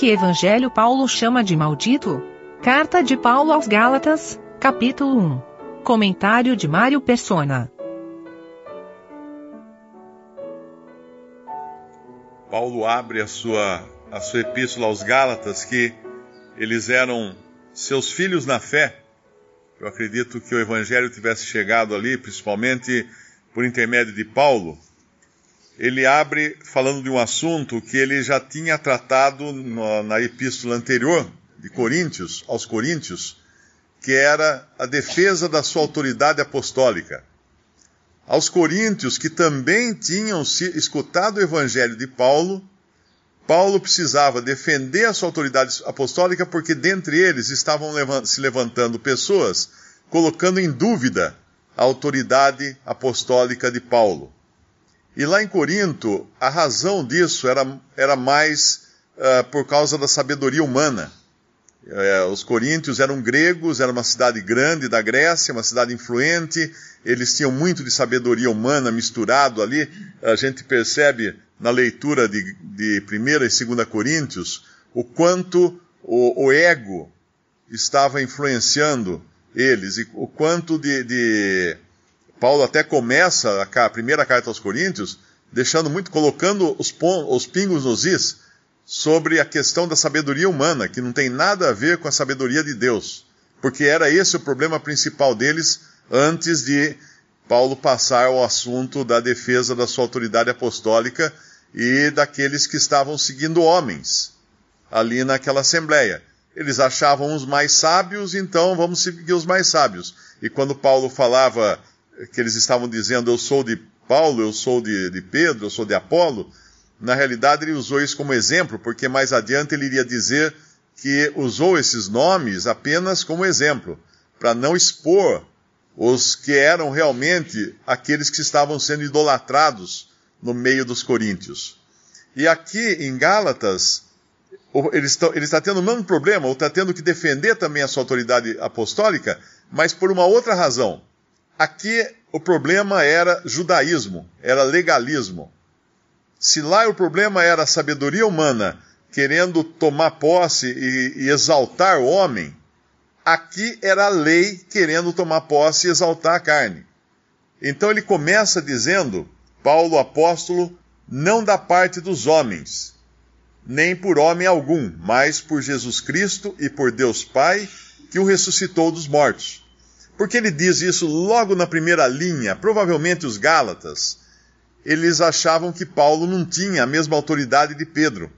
que evangelho Paulo chama de maldito? Carta de Paulo aos Gálatas, capítulo 1. Comentário de Mário Persona. Paulo abre a sua, a sua epístola aos Gálatas que eles eram seus filhos na fé. Eu acredito que o evangelho tivesse chegado ali, principalmente por intermédio de Paulo, ele abre falando de um assunto que ele já tinha tratado na, na epístola anterior de Coríntios, aos Coríntios, que era a defesa da sua autoridade apostólica. Aos Coríntios, que também tinham escutado o evangelho de Paulo, Paulo precisava defender a sua autoridade apostólica porque dentre eles estavam se levantando pessoas colocando em dúvida a autoridade apostólica de Paulo. E lá em Corinto, a razão disso era, era mais uh, por causa da sabedoria humana. Uh, os coríntios eram gregos, era uma cidade grande da Grécia, uma cidade influente, eles tinham muito de sabedoria humana misturado ali. A gente percebe na leitura de, de 1 e 2 Coríntios o quanto o, o, ego estava influenciando eles e o quanto de, de Paulo até começa a, primeira carta aos Coríntios, deixando muito, colocando os, os pingos nos is sobre a questão da sabedoria humana, que não tem nada a ver com a sabedoria de Deus. Porque era esse o problema principal deles antes de Paulo passar ao assunto da defesa da sua autoridade apostólica e daqueles que estavam seguindo homens ali naquela assembleia. Eles achavam os mais sábios, então vamos seguir os mais sábios. E quando Paulo falava que eles estavam dizendo eu sou de Paulo, eu sou de, de Pedro, eu sou de Apolo, na realidade ele usou isso como exemplo, porque mais adiante ele iria dizer que usou esses nomes apenas como exemplo, para não expor os que eram realmente aqueles que estavam sendo idolatrados no meio dos coríntios. E aqui em Gálatas, ele está, ele está tendo o mesmo problema, ou está tendo que defender também a sua autoridade apostólica, mas por uma outra razão. Aqui o problema era judaísmo, era legalismo. Se lá o problema era a sabedoria humana querendo tomar posse e, e exaltar o homem, aqui era a lei querendo tomar posse e exaltar a carne. Então ele começa dizendo, Paulo apóstolo, não da parte dos homens, nem por homem algum, mas por Jesus Cristo e por Deus Pai, que o ressuscitou dos mortos porque ele diz isso logo na primeira linha? Provavelmente os Gálatas, eles achavam que Paulo não tinha a mesma autoridade de Pedro.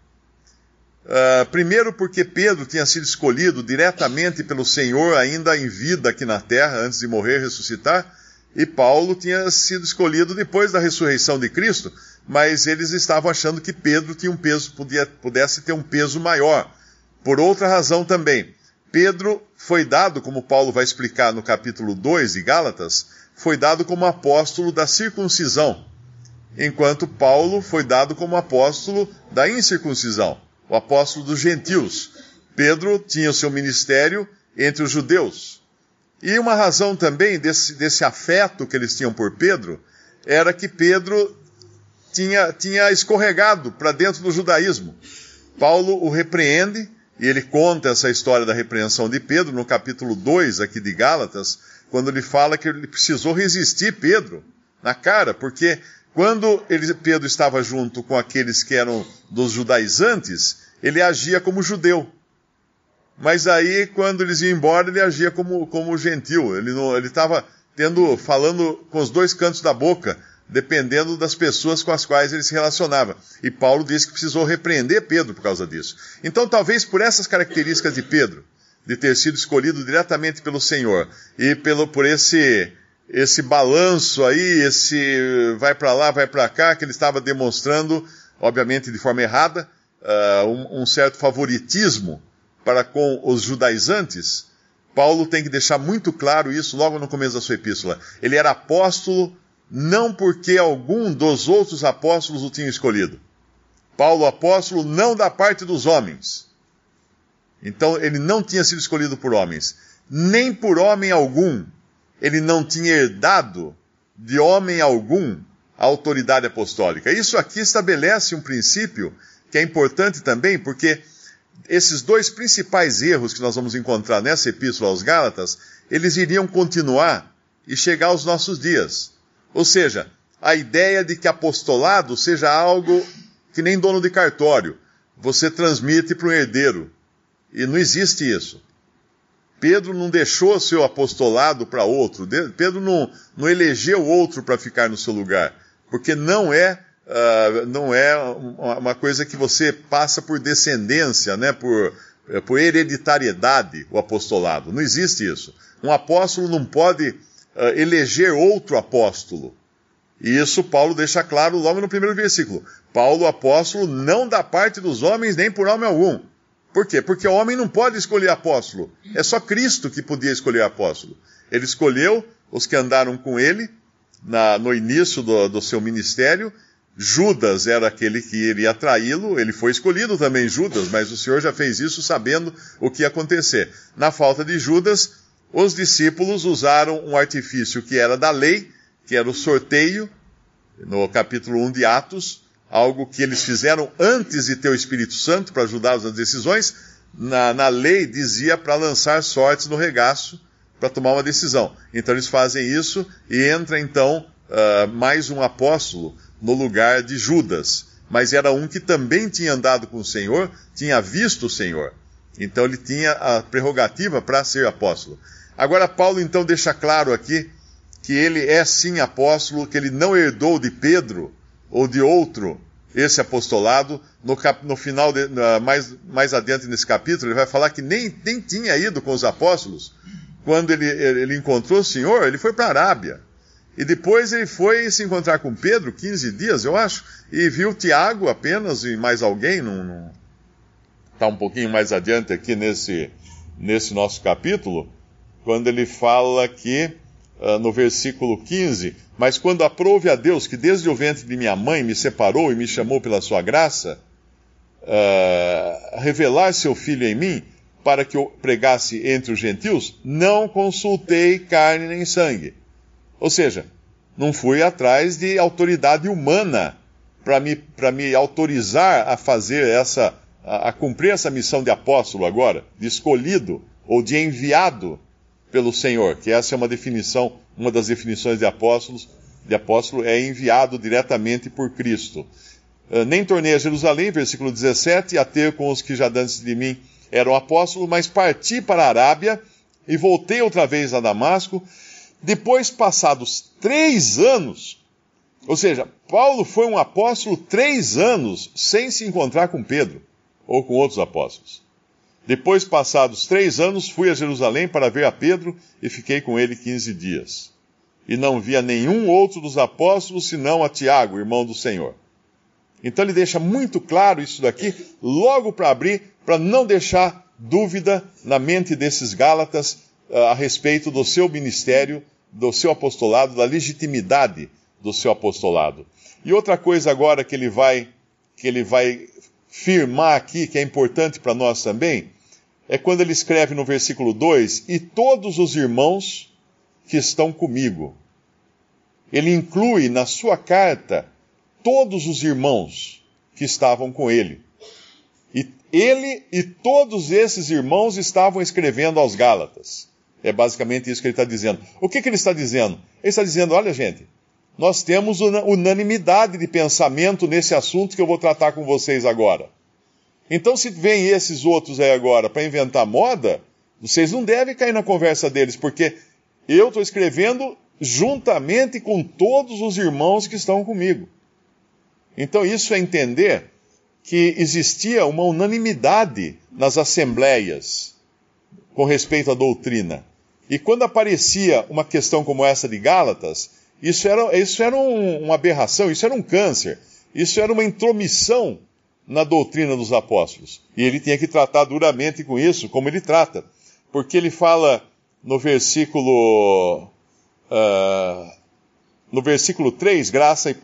Uh, primeiro, porque Pedro tinha sido escolhido diretamente pelo Senhor, ainda em vida aqui na terra, antes de morrer e ressuscitar, e Paulo tinha sido escolhido depois da ressurreição de Cristo, mas eles estavam achando que Pedro tinha um peso, podia, pudesse ter um peso maior. Por outra razão também, Pedro foi dado, como Paulo vai explicar no capítulo 2 de Gálatas, foi dado como apóstolo da circuncisão, enquanto Paulo foi dado como apóstolo da incircuncisão, o apóstolo dos gentios. Pedro tinha o seu ministério entre os judeus. E uma razão também desse, desse afeto que eles tinham por Pedro era que Pedro tinha, tinha escorregado para dentro do judaísmo. Paulo o repreende e ele conta essa história da repreensão de Pedro no capítulo 2 aqui de Gálatas, quando ele fala que ele precisou resistir Pedro na cara, porque quando ele, Pedro estava junto com aqueles que eram dos judaizantes, ele agia como judeu. Mas aí, quando eles iam embora, ele agia como, como gentil. Ele estava tendo, falando com os dois cantos da boca, dependendo das pessoas com as quais ele se relacionava. E Paulo disse que precisou repreender Pedro por causa disso. Então, talvez por essas características de Pedro, de ter sido escolhido diretamente pelo Senhor, e pelo, por esse, esse balanço aí, esse vai para lá, vai para cá, que ele estava demonstrando, obviamente de forma errada, uh, um, um certo favoritismo para com os judaizantes, Paulo tem que deixar muito claro isso logo no começo da sua epístola. Ele era apóstolo não porque algum dos outros apóstolos o tinha escolhido. Paulo, apóstolo, não da parte dos homens. Então, ele não tinha sido escolhido por homens. Nem por homem algum. Ele não tinha herdado de homem algum a autoridade apostólica. Isso aqui estabelece um princípio que é importante também, porque esses dois principais erros que nós vamos encontrar nessa epístola aos Gálatas, eles iriam continuar e chegar aos nossos dias. Ou seja, a ideia de que apostolado seja algo que nem dono de cartório. Você transmite para um herdeiro. E não existe isso. Pedro não deixou seu apostolado para outro. Pedro não, não elegeu outro para ficar no seu lugar. Porque não é, uh, não é uma coisa que você passa por descendência, né? por, por hereditariedade, o apostolado. Não existe isso. Um apóstolo não pode uh, eleger outro apóstolo. E isso Paulo deixa claro logo no primeiro versículo. Paulo, apóstolo, não da parte dos homens nem por homem algum. Por quê? Porque o homem não pode escolher apóstolo. É só Cristo que podia escolher apóstolo. Ele escolheu os que andaram com ele na, no início do, do seu ministério. Judas era aquele que iria traí-lo. Ele foi escolhido também, Judas, mas o Senhor já fez isso sabendo o que ia acontecer. Na falta de Judas, os discípulos usaram um artifício que era da lei que era o sorteio, no capítulo 1 de Atos, algo que eles fizeram antes de ter o Espírito Santo para ajudá-los nas decisões. Na, na lei dizia para lançar sortes no regaço para tomar uma decisão. Então eles fazem isso e entra então uh, mais um apóstolo no lugar de Judas. Mas era um que também tinha andado com o Senhor, tinha visto o Senhor. Então ele tinha a prerrogativa para ser apóstolo. Agora Paulo então deixa claro aqui que ele é sim apóstolo, que ele não herdou de Pedro ou de outro esse apostolado. No, cap, no final, de, mais, mais adiante nesse capítulo, ele vai falar que nem, nem tinha ido com os apóstolos. Quando ele, ele encontrou o Senhor, ele foi para a Arábia. E depois ele foi se encontrar com Pedro, 15 dias, eu acho, e viu Tiago apenas e mais alguém, está um pouquinho mais adiante aqui nesse, nesse nosso capítulo, quando ele fala que uh, no versículo 15: Mas quando aprove a Deus que desde o ventre de minha mãe me separou e me chamou pela sua graça, uh, revelar seu filho em mim, para que eu pregasse entre os gentios, não consultei carne nem sangue. Ou seja, não fui atrás de autoridade humana para me, me autorizar a fazer essa, a, a cumprir essa missão de apóstolo agora, de escolhido ou de enviado pelo Senhor, que essa é uma definição, uma das definições de apóstolos, de apóstolo é enviado diretamente por Cristo. Uh, nem tornei a Jerusalém, versículo 17, a ter com os que já antes de mim eram apóstolos, mas parti para a Arábia e voltei outra vez a Damasco. Depois, passados três anos, ou seja, Paulo foi um apóstolo três anos sem se encontrar com Pedro ou com outros apóstolos. Depois, passados três anos, fui a Jerusalém para ver a Pedro e fiquei com ele quinze dias. E não via nenhum outro dos apóstolos senão a Tiago, irmão do Senhor. Então ele deixa muito claro isso daqui, logo para abrir, para não deixar dúvida na mente desses Gálatas uh, a respeito do seu ministério, do seu apostolado, da legitimidade do seu apostolado. E outra coisa agora que ele vai que ele vai firmar aqui, que é importante para nós também, é quando ele escreve no versículo 2: E todos os irmãos que estão comigo. Ele inclui na sua carta todos os irmãos que estavam com ele. E ele e todos esses irmãos estavam escrevendo aos Gálatas. É basicamente isso que ele está dizendo. O que, que ele está dizendo? Ele está dizendo: olha, gente, nós temos unanimidade de pensamento nesse assunto que eu vou tratar com vocês agora. Então, se vem esses outros aí agora para inventar moda, vocês não devem cair na conversa deles, porque eu estou escrevendo juntamente com todos os irmãos que estão comigo. Então, isso é entender que existia uma unanimidade nas assembleias com respeito à doutrina. E quando aparecia uma questão como essa de Gálatas, isso era, isso era um, uma aberração, isso era um câncer, isso era uma intromissão na doutrina dos apóstolos. E ele tinha que tratar duramente com isso, como ele trata. Porque ele fala no versículo. Uh, no versículo 3, graça e,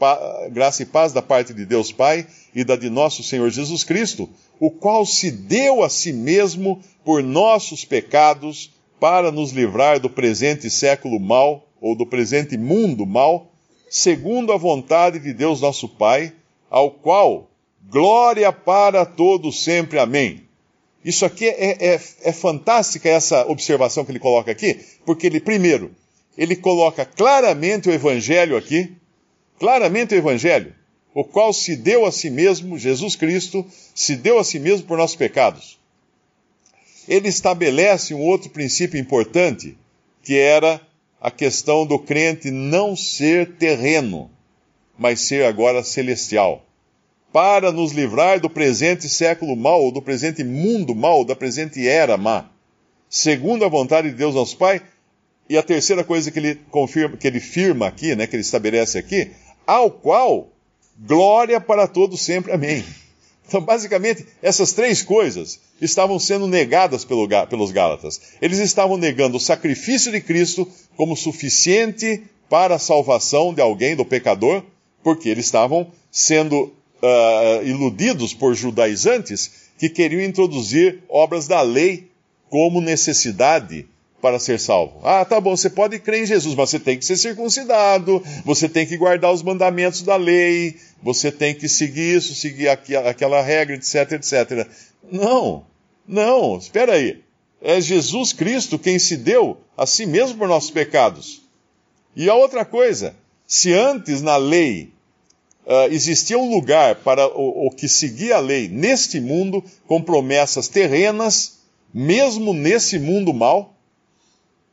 graça e paz da parte de Deus Pai e da de nosso Senhor Jesus Cristo, o qual se deu a si mesmo por nossos pecados para nos livrar do presente século mal ou do presente mundo mal, segundo a vontade de Deus nosso Pai, ao qual glória para todos sempre. Amém. Isso aqui é, é, é fantástica essa observação que ele coloca aqui, porque ele, primeiro, ele coloca claramente o Evangelho aqui, claramente o Evangelho, o qual se deu a si mesmo, Jesus Cristo, se deu a si mesmo por nossos pecados. Ele estabelece um outro princípio importante, que era a questão do crente não ser terreno, mas ser agora celestial para nos livrar do presente século mau, do presente mundo mau, da presente era má, segundo a vontade de Deus nosso Pai. E a terceira coisa que ele confirma, que ele firma aqui, né, que ele estabelece aqui, ao qual glória para todos sempre. Amém. Então, basicamente, essas três coisas estavam sendo negadas pelo, pelos Gálatas. Eles estavam negando o sacrifício de Cristo como suficiente para a salvação de alguém, do pecador, porque eles estavam sendo uh, iludidos por judaizantes que queriam introduzir obras da lei como necessidade para ser salvo. Ah, tá bom, você pode crer em Jesus, mas você tem que ser circuncidado, você tem que guardar os mandamentos da lei, você tem que seguir isso, seguir aquela regra, etc, etc. Não, não, espera aí. É Jesus Cristo quem se deu a si mesmo por nossos pecados. E a outra coisa, se antes na lei uh, existia um lugar para o, o que seguia a lei neste mundo, com promessas terrenas, mesmo nesse mundo mal,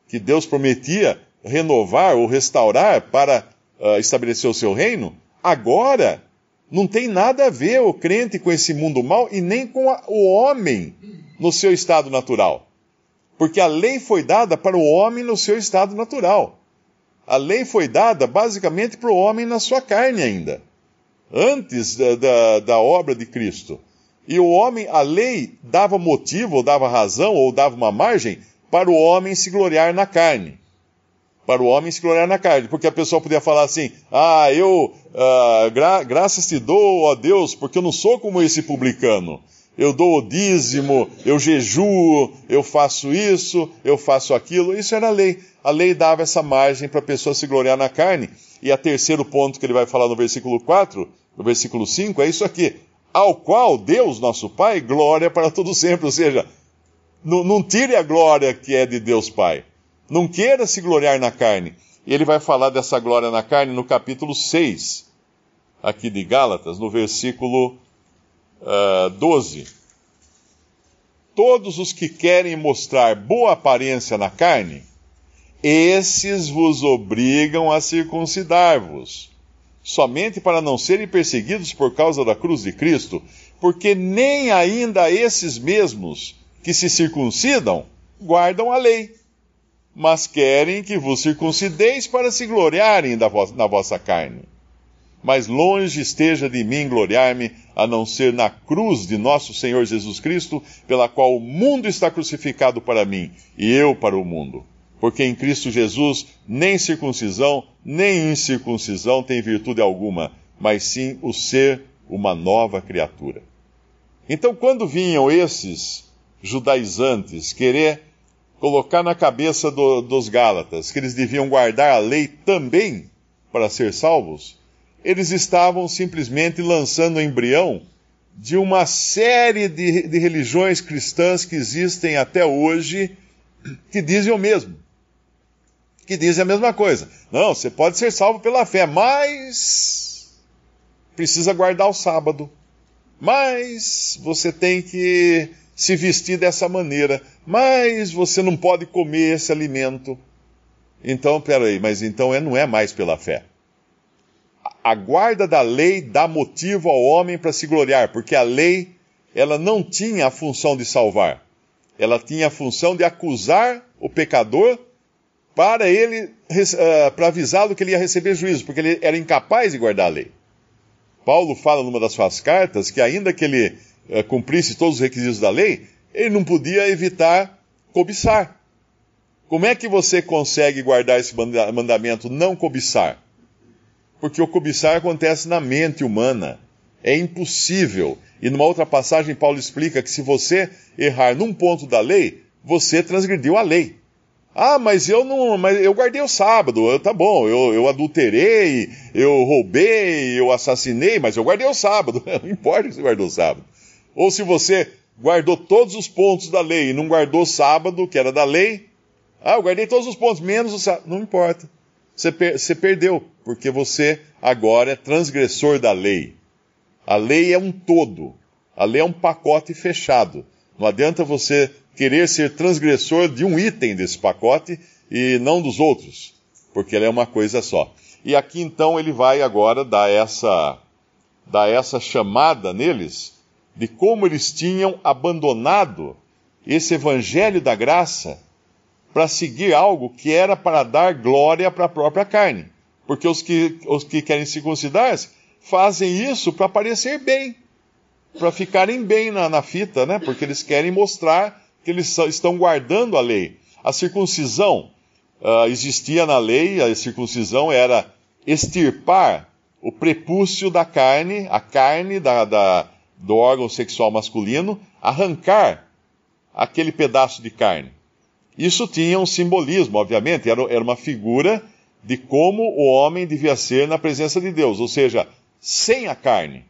que Deus prometia renovar ou restaurar para uh, estabelecer o seu reino, agora não tem nada a ver o crente com esse mundo mal e nem com a, o homem no seu estado natural. Porque a lei foi dada para o homem no seu estado natural. A lei foi dada basicamente para o homem na sua carne ainda antes da, da, da obra de Cristo. E o homem, a lei dava motivo, ou dava razão, ou dava uma margem para o homem se gloriar na carne. Para o homem se gloriar na carne. Porque a pessoa podia falar assim: Ah, eu, uh, gra graças te dou, ó Deus, porque eu não sou como esse publicano. Eu dou o dízimo, eu jejuo, eu faço isso, eu faço aquilo. Isso era a lei. A lei dava essa margem para a pessoa se gloriar na carne. E a terceiro ponto que ele vai falar no versículo 4, no versículo 5, é isso aqui. Ao qual Deus, nosso Pai, glória para todo sempre. Ou seja, não, não tire a glória que é de Deus Pai. Não queira se gloriar na carne. E ele vai falar dessa glória na carne no capítulo 6, aqui de Gálatas, no versículo uh, ah, 12. Todos os que querem mostrar boa aparência na carne, esses vos obrigam a circuncidar-vos, somente para não serem perseguidos por causa da cruz de Cristo, porque nem ainda esses mesmos que se circuncidam guardam a lei, mas querem que vos circuncideis para se gloriarem na vossa carne. Mas longe esteja de mim gloriar-me, a não ser na cruz de nosso Senhor Jesus Cristo, pela qual o mundo está crucificado para mim e eu para o mundo porque em Cristo Jesus nem circuncisão nem incircuncisão tem virtude alguma, mas sim o ser uma nova criatura. Então, quando vinham esses judaizantes querer colocar na cabeça do, dos Gálatas que eles deviam guardar a lei também para ser salvos, eles estavam simplesmente lançando o embrião de uma série de, de religiões cristãs que existem até hoje que dizem o mesmo que dizem a mesma coisa. Não, você pode ser salvo pela fé, mas precisa guardar o sábado. Mas você tem que se vestir dessa maneira. Mas você não pode comer esse alimento. Então, peraí, mas então é, não é mais pela fé. A guarda da lei dá motivo ao homem para se gloriar, porque a lei ela não tinha a função de salvar. Ela tinha a função de acusar o pecador para ele, uh, para avisá-lo que ele ia receber juízo, porque ele era incapaz de guardar a lei. Paulo fala numa das suas cartas que, ainda que ele cumprisse todos os requisitos da lei, ele não podia evitar cobiçar. Como é que você consegue guardar esse mandamento não cobiçar? Porque o cobiçar acontece na mente humana. É impossível. E numa outra passagem, Paulo explica que se você errar num ponto da lei, você transgrediu a lei. Ah, mas eu não. Mas eu guardei o sábado. Eu, tá bom, eu, eu adulterei, eu roubei, eu assassinei, mas eu guardei o sábado. Não importa se você guardou o sábado. Ou se você guardou todos os pontos da lei e não guardou o sábado, que era da lei. Ah, eu guardei todos os pontos, menos o sábado. Não importa. Você, per você perdeu, porque você agora é transgressor da lei. A lei é um todo. A lei é um pacote fechado. Não adianta você querer ser transgressor de um item desse pacote e não dos outros, porque ela é uma coisa só. E aqui então ele vai agora dar essa, dar essa chamada neles de como eles tinham abandonado esse evangelho da graça para seguir algo que era para dar glória para a própria carne. Porque os que, os que querem circuncidar fazem isso para parecer bem, para ficarem bem na, na fita, né? Porque eles querem mostrar que eles estão guardando a lei. A circuncisão uh, existia na lei, a circuncisão era extirpar o prepúcio da carne, a carne da, da, do órgão sexual masculino, arrancar aquele pedaço de carne. Isso tinha um simbolismo, obviamente, era, era uma figura de como o homem devia ser na presença de Deus, ou seja, sem a carne,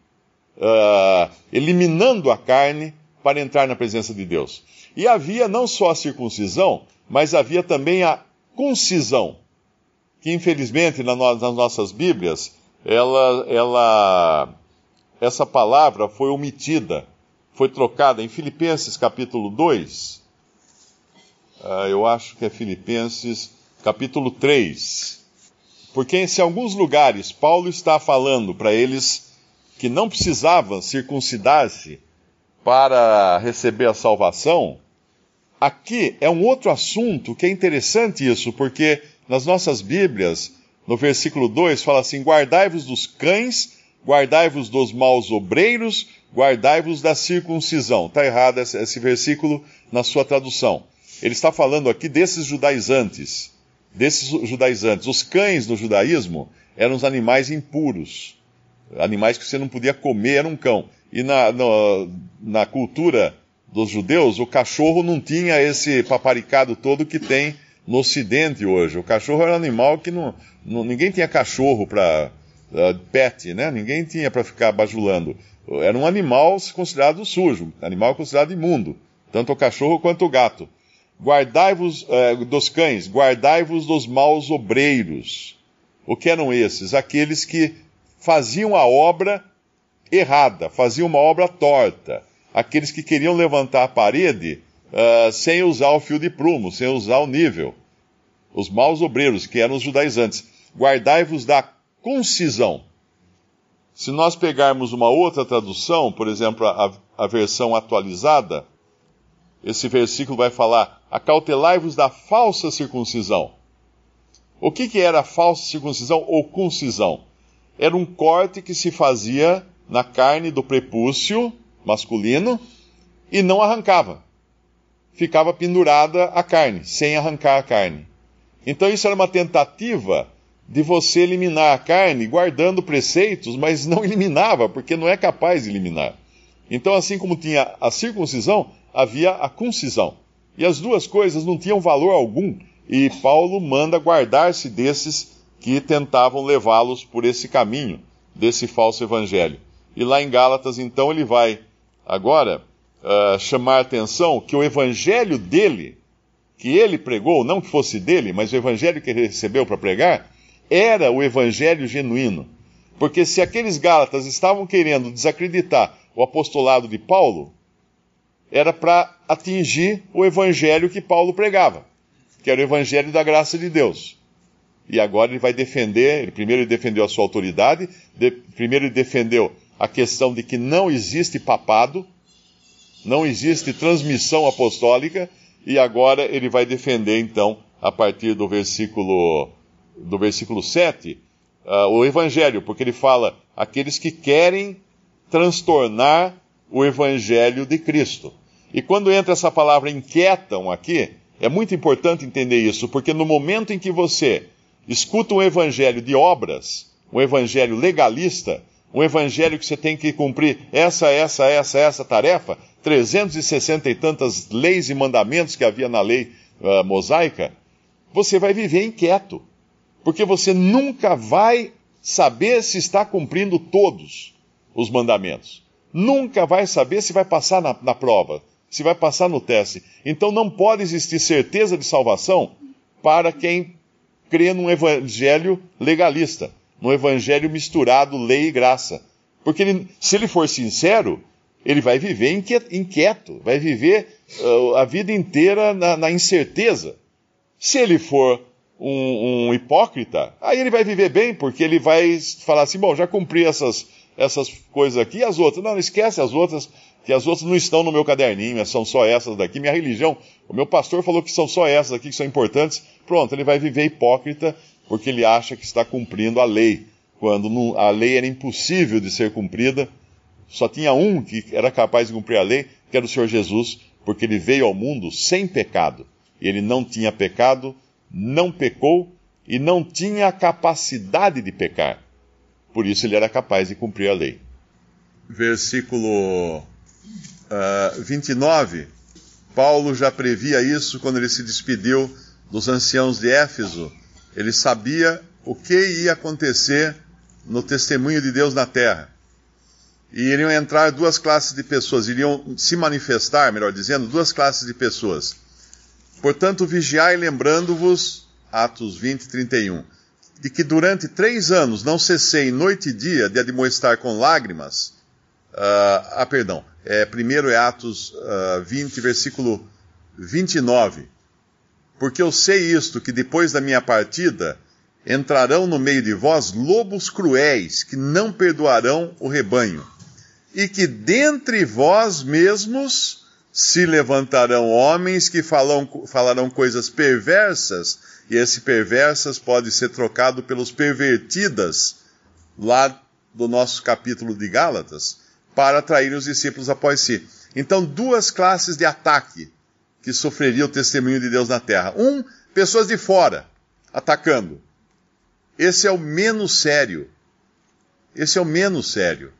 uh, eliminando a carne para entrar na presença de Deus. E havia não só a circuncisão, mas havia também a concisão, que infelizmente nas nossas Bíblias, ela, ela, essa palavra foi omitida, foi trocada em Filipenses capítulo 2, uh, ah, eu acho que é Filipenses capítulo 3, porque em alguns lugares Paulo está falando para eles que não precisavam circuncidar-se para receber a salvação, aqui é um outro assunto que é interessante isso, porque nas nossas Bíblias, no versículo 2, fala assim: Guardai-vos dos cães, guardai-vos dos maus obreiros, guardai-vos da circuncisão. Está errado esse, esse versículo na sua tradução. Ele está falando aqui desses judaizantes desses judaizantes. Os cães no judaísmo eram os animais impuros, animais que você não podia comer, era um cão. E na, na cultura dos judeus, o cachorro não tinha esse paparicado todo que tem no ocidente hoje. O cachorro era um animal que não, não ninguém tinha cachorro para uh, pet, né? Ninguém tinha para ficar bajulando. Era um animal considerado sujo, animal considerado imundo, tanto o cachorro quanto o gato. Guardai-vos eh, dos cães, guardai-vos dos maus obreiros. O que eram esses? Aqueles que faziam a obra errada, faziam uma obra torta. Aqueles que queriam levantar a parede uh, sem usar o fio de prumo, sem usar o nível. Os maus obreiros, que eram os judaizantes. Guardai-vos da concisão. Se nós pegarmos uma outra tradução, por exemplo, a, a versão atualizada, esse versículo vai falar: acautelai-vos da falsa circuncisão. O que, que era falsa circuncisão ou concisão? Era um corte que se fazia na carne do prepúcio masculino e não arrancava. Ficava pendurada a carne, sem arrancar a carne. Então isso era uma tentativa de você eliminar a carne guardando preceitos, mas não eliminava, porque não é capaz de eliminar. Então, assim como tinha a circuncisão, havia a concisão. E as duas coisas não tinham valor algum, e Paulo manda guardar-se desses que tentavam levá-los por esse caminho, desse falso evangelho. E lá em Gálatas, então, ele vai agora uh, chamar a atenção que o evangelho dele, que ele pregou, não que fosse dele, mas o evangelho que ele recebeu para pregar, era o evangelho genuíno. Porque se aqueles Gálatas estavam querendo desacreditar o apostolado de Paulo, era para atingir o evangelho que Paulo pregava, que era o evangelho da graça de Deus. E agora ele vai defender, ele, primeiro ele defendeu a sua autoridade, de, primeiro ele defendeu a questão de que não existe papado, não existe transmissão apostólica, e agora ele vai defender então, a partir do versículo do versículo 7, uh, ah, o evangelho, porque ele fala aqueles que querem transtornar o evangelho de Cristo. E quando entra essa palavra inquietam aqui, é muito importante entender isso, porque no momento em que você escuta um evangelho de obras, um evangelho legalista, um evangelho que você tem que cumprir essa, essa, essa, essa tarefa, 360 e tantas leis e mandamentos que havia na lei uh, mosaica, você vai viver inquieto, porque você nunca vai saber se está cumprindo todos os mandamentos. nunca vai saber se vai passar na, na prova, se vai passar no teste. Então não pode existir certeza de salvação para quem crê num evangelho legalista, num evangelho misturado lei e graça. Porque ele, se ele for sincero, ele vai viver inquieto, vai viver uh, a vida inteira na, na, incerteza. Se ele for um, um, hipócrita, aí ele vai viver bem, porque ele vai falar assim: bom, já cumpri essas, essas coisas aqui, as outras. Não, não esquece as outras, que as outras não estão no meu caderninho, são só essas daqui. Minha religião, o meu pastor falou que são só essas aqui que são importantes. Pronto, ele vai viver hipócrita, porque ele acha que está cumprindo a lei, quando a lei era impossível de ser cumprida. Só tinha um que era capaz de cumprir a lei, que era o Senhor Jesus, porque ele veio ao mundo sem pecado. Ele não tinha pecado, não pecou e não tinha a capacidade de pecar. Por isso ele era capaz de cumprir a lei. Versículo uh, ah, 29. Paulo já previa isso quando ele se despediu dos anciãos de Éfeso. Ele sabia o que ia acontecer no testemunho de Deus na terra. E iriam entrar duas classes de pessoas, iriam se manifestar, melhor dizendo, duas classes de pessoas Portanto, vigiai lembrando-vos, Atos 20, 31, de que durante três anos não cessei noite e dia de admoestar com lágrimas. Uh, ah, perdão. É, primeiro é Atos uh, 20, versículo 29. Porque eu sei isto, que depois da minha partida entrarão no meio de vós lobos cruéis, que não perdoarão o rebanho, e que dentre vós mesmos se levantarão homens que falam, falarão coisas perversas, e esse perversas pode ser trocado pelos pervertidas, lá do nosso capítulo de Gálatas, para atrair os discípulos após si. Então, duas classes de ataque que sofreria o testemunho de Deus na terra. Um, pessoas de fora, atacando. Esse é o menos sério. Esse é o menos sério.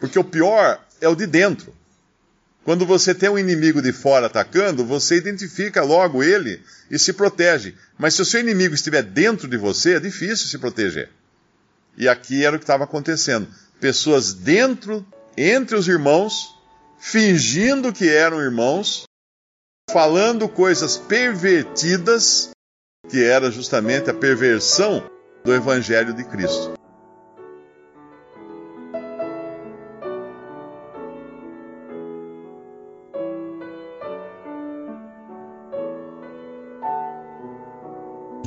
Porque o pior é o de dentro. Quando você tem um inimigo de fora atacando, você identifica logo ele e se protege. Mas se o seu inimigo estiver dentro de você, é difícil se proteger. E aqui era o que estava acontecendo. Pessoas dentro, entre os irmãos, fingindo que eram irmãos, falando coisas pervertidas, que era justamente a perversão do Evangelho de Cristo.